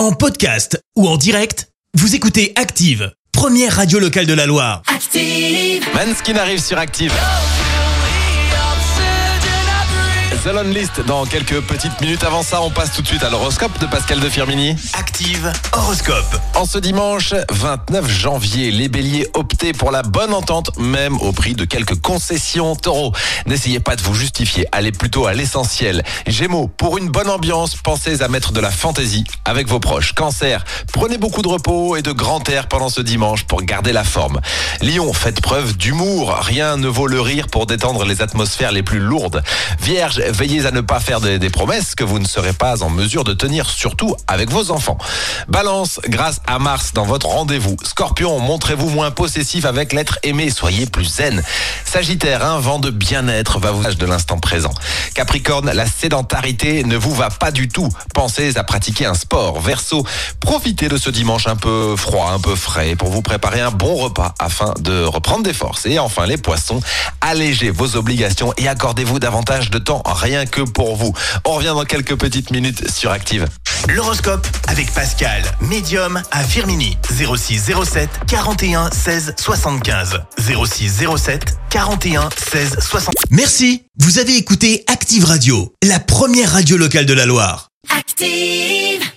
En podcast ou en direct, vous écoutez Active, première radio locale de la Loire. Active. Manskin arrive sur Active. The Lone List dans quelques petites minutes. Avant ça, on passe tout de suite à l'horoscope de Pascal de Firmini. Active Horoscope. En ce dimanche 29 janvier, les béliers optez pour la bonne entente, même au prix de quelques concessions. Taureau, n'essayez pas de vous justifier, allez plutôt à l'essentiel. Gémeaux, pour une bonne ambiance, pensez à mettre de la fantaisie avec vos proches. Cancer, prenez beaucoup de repos et de grand air pendant ce dimanche pour garder la forme. Lion, faites preuve d'humour, rien ne vaut le rire pour détendre les atmosphères les plus lourdes. Vierge, veillez à ne pas faire des, promesses que vous ne serez pas en mesure de tenir, surtout avec vos enfants. Balance, grâce à Mars dans votre rendez-vous. Scorpion, montrez-vous moins possessif avec l'être aimé, soyez plus zen. Sagittaire, un vent de bien-être va vous de l'instant présent. Capricorne, la sédentarité ne vous va pas du tout. Pensez à pratiquer un sport. Verseau, profitez de ce dimanche un peu froid, un peu frais pour vous préparer un bon repas afin de reprendre des forces. Et enfin, les poissons, allégez vos obligations et accordez-vous davantage de temps rien que pour vous. On revient dans quelques petites minutes sur Active. L'horoscope avec Pascal, médium à Firmini. 06 07 41 16 75. 06 07 41 16 60. Merci. Vous avez écouté Active Radio, la première radio locale de la Loire. Active.